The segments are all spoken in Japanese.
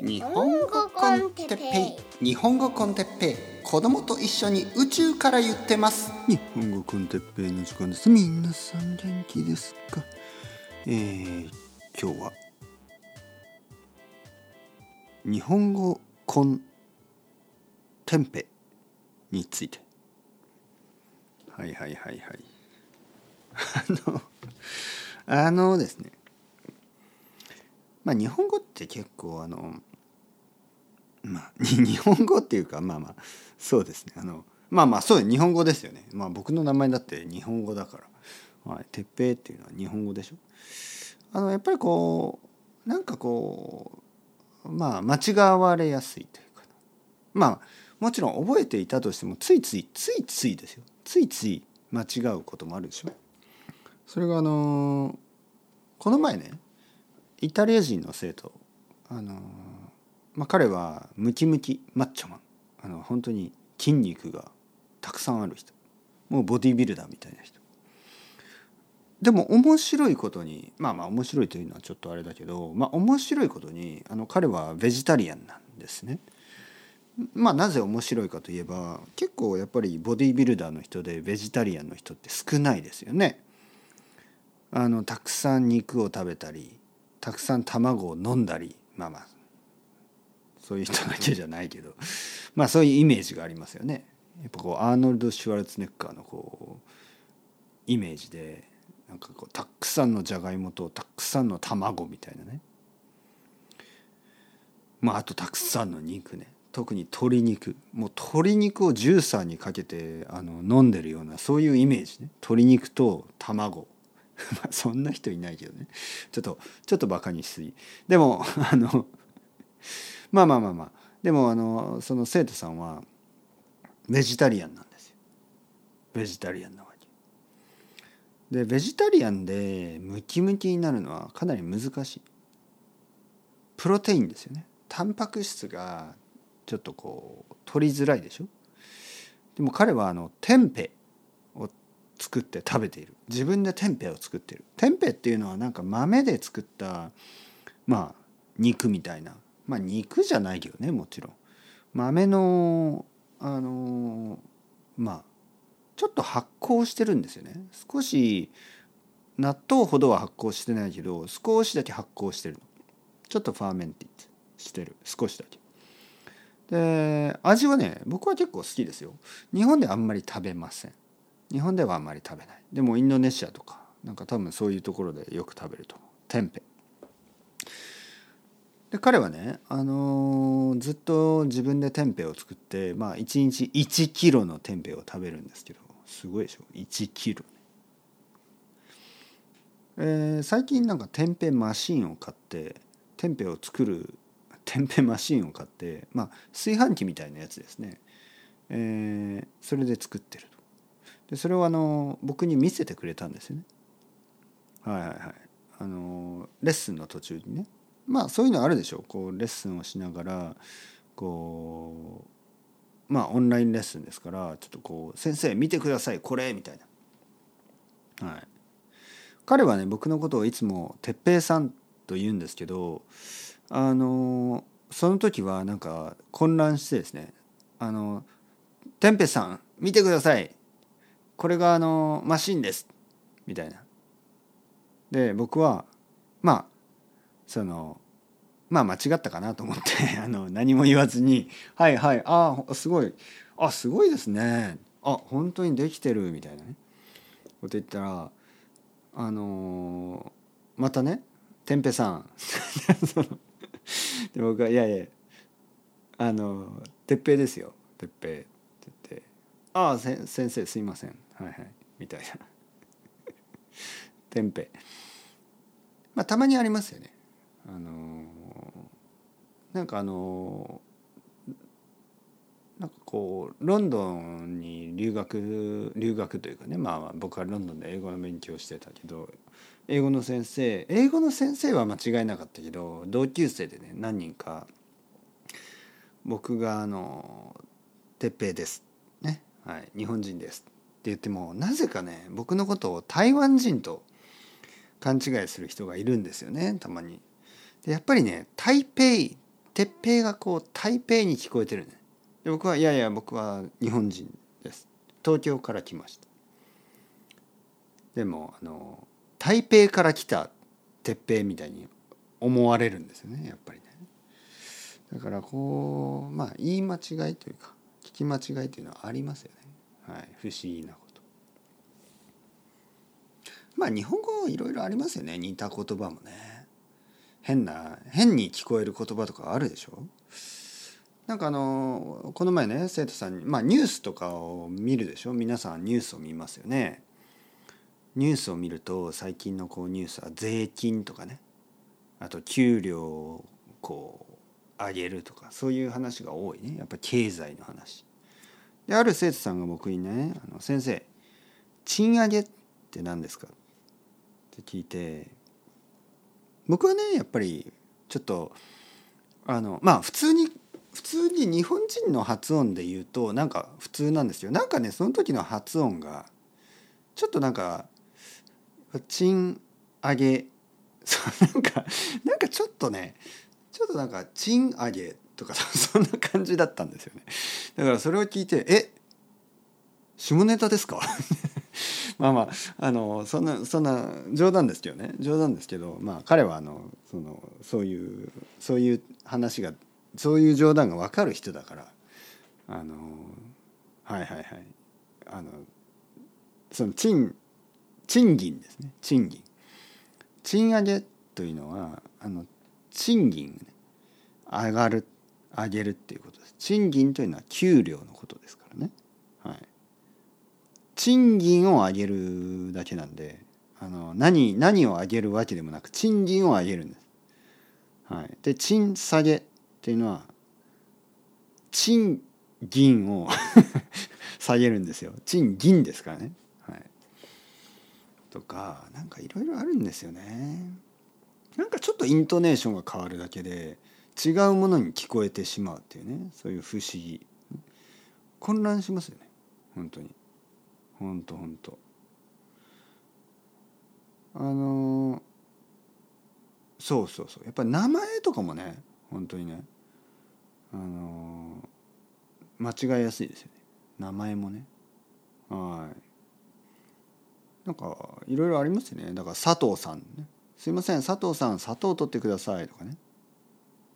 日本語コンテッペイ。日本語コンテッペイ。子供と一緒に宇宙から言ってます。日本語コンテッペイの時間です。皆さん元気ですか？えー、今日は日本語コンテンペについて。はいはいはいはい。あのあのですね。まあ日本語って結構あのまあ 日本語っていうかまあまあそうですね。あのまあまあそう日本語ですよね。まあ僕の名前だって日本語だから。はい。鉄平っていうのは日本語でしょ。あのやっぱりこうなんかこうまあ間違われやすいというかまあもちろん覚えていたとしてもついついついついですよ。ついつい間違うこともあるでしょ。それがあのこの前ねイタリア人の生徒あの、まあ、彼はムキムキマッチョマンあの本当に筋肉がたくさんある人もうボディービルダーみたいな人でも面白いことにまあまあ面白いというのはちょっとあれだけどまあ面白いことにあの彼はベジタリアンなんですね。まあなぜ面白いかといえば結構やっぱりボディービルダーの人でベジタリアンの人って少ないですよね。あのたくさん肉を食べたりたくさん卵を飲んだりまあまあそういう人だけじゃないけどまあそういうイメージがありますよね。やっぱこうアーノルド・シュワルツネッカーのこうイメージでなんかこうたくさんのじゃがいもとたくさんの卵みたいなね。まああとたくさんの肉ね。特に鶏肉。もう鶏肉をジューサーにかけてあの飲んでるようなそういうイメージね。鶏肉と卵。そんな人いないけどね。ちょっとちょっとバカにしすぎ。でもあのまあまあまあまあ。でもあのその生徒さんはベジタリアンなんですよ。ベジタリアンなわけ。でベジタリアンでムキムキになるのはかなり難しい。プロテインですよね。タンパク質がちょっとこう取りづらいでしょ。でも彼はあのテンペを作って食べている。自分でテンペを作っている。テンペっていうのはなんか豆で作ったまあ肉みたいなまあ肉じゃないけどねもちろん。豆のあのまあちょっと発酵してるんですよね。少し納豆ほどは発酵してないけど少しだけ発酵してるちょっとファーメンティしてる。少しだけ。で味はね僕は結構好きですよ。日本ではあんまり食べません。日本ではあんまり食べない。でもインドネシアとかなんか多分そういうところでよく食べると思う。テンペで彼はね、あのーずっと自分でテンペを作ってまあ1日1キロのテンペを食べるんですけどすごいでしょ？1キロ。ね、えー最近なんかテンペマシンを買ってテンペを作るテンペマシンを買ってまあ炊飯器みたいなやつですね、えーそれで作ってると。でそれをあの僕に見せてくれたんですよね。はいはいはい。あのレッスンの途中にね。まあそういうのあるでしょ。うこうレッスンをしながらこうまあオンラインレッスンですからちょっとこう「先生見てくださいこれ」みたいな。はい、彼はね僕のことをいつも「哲平さん」と言うんですけどあのその時はなんか混乱してですね「あのてんぺさん見てください。これがあのマシンです」みたいな。で僕はまあそのまあ間違ったかなと思って あの何も言わずに「はいはいあすごいあすごいですね。あ本当にできてる」みたいなね。こと言ったらあのーまたね「てんぺさん」で僕は「いやいやあの鉄平ですよ。鉄平」って言って「ああ先生すいません。はいはい」みたいな「てんぺ」まあたまにありますよね。あのなんかあのーなんかこうロンドンに留学留学というかねまあ僕はロンドンで英語の勉強してたけど英語の先生英語の先生は間違いなかったけど同級生でね何人か僕があの「鉄平です」ね、はい「日本人です」って言ってもなぜかね僕のことを台湾人と勘違いする人がいるんですよねたまに。でやっぱりね台北鉄平がこう台北に聞こえてるね。で僕はいやいや僕は日本人です。東京から来ました。でもあの台北から来た鉄平みたいに思われるんですよねやっぱりね。だからこうまあ言い間違いというか聞き間違いというのはありますよね。はい不思議なこと。まあ日本語いろいろありますよね似た言葉もね。変な変に聞こえる言葉とかあるでしょ？なんかあのこの前ね生徒さんにまあニュースとかを見るでしょ？皆さんニュースを見ますよね。ニュースを見ると最近のこうニュースは税金とかね。あと給料をこう上げるとかそういう話が多いね。やっぱ経済の話。である生徒さんが僕にね「あの先生賃上げって何ですか?」って聞いて僕はねやっぱりちょっとあのまあ普通に普通に日本人の発音で言うとなんか普通なんですよなんかねその時の発音がちょっとなんか賃上げそうなんかなんかちょっとねちょっとなんか賃上げとかそんな感じだったんですよねだからそれを聞いて「え下ネタですか?」まあまああのそんなそんな冗談ですけどね。冗談ですけどまあ彼はあのそのそういうそういう話がそういう冗談が分かる人だからあのはいはいはい。あのその賃賃金ですね。賃金賃上げというのはあの賃金、上がる上げるっていうことです。賃金というのは給料のことですからね。はい。賃金を上げるだけなんであの何何を上げるわけでもなく賃金を上げるんです。はい。で賃下げっていうのは賃金を 下げるんですよ。賃金ですからね。はい。とかなんかいろいろあるんですよね。なんかちょっとイントネーションが変わるだけで違うものに聞こえてしまうっていうね。そういう不思議。混乱しますよね。本当に。本当本当。あのそうそうそう。やっぱり名前とかもね本当にねあの間違いやすいですよね。名前もね。はい。なんかいろいろありますよね。だから佐藤さんね。すいません佐藤さん砂糖取ってくださいとかね。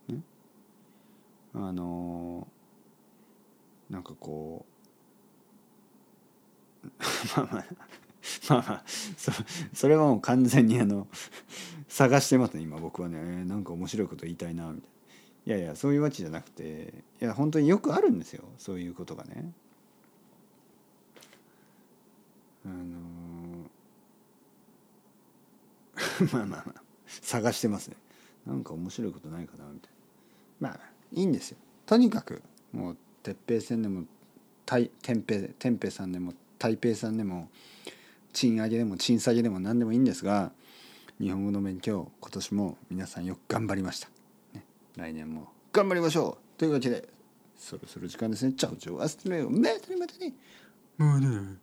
ね。あのなんかこう まあまあまあまあそそれはもう完全にあの探してますね今僕はね、えー、なんか面白いこと言いたいなみたいな。いやいやそういうわけじゃなくていや本当によくあるんですよそういうことがね。あのー、まあまあまあ探してますね。なんか面白いことないかなみたいな。まあいいんですよ。とにかくもう鉄平線でも天平天平さんでも台北さんでも賃上げでも賃下げでも何でもいいんですが日本語の勉強今年も皆さんよく頑張りました、ね、来年も頑張りましょう。というわけでそろそろ時間ですね。チャオチャオアストレイオメートにまたにもうね。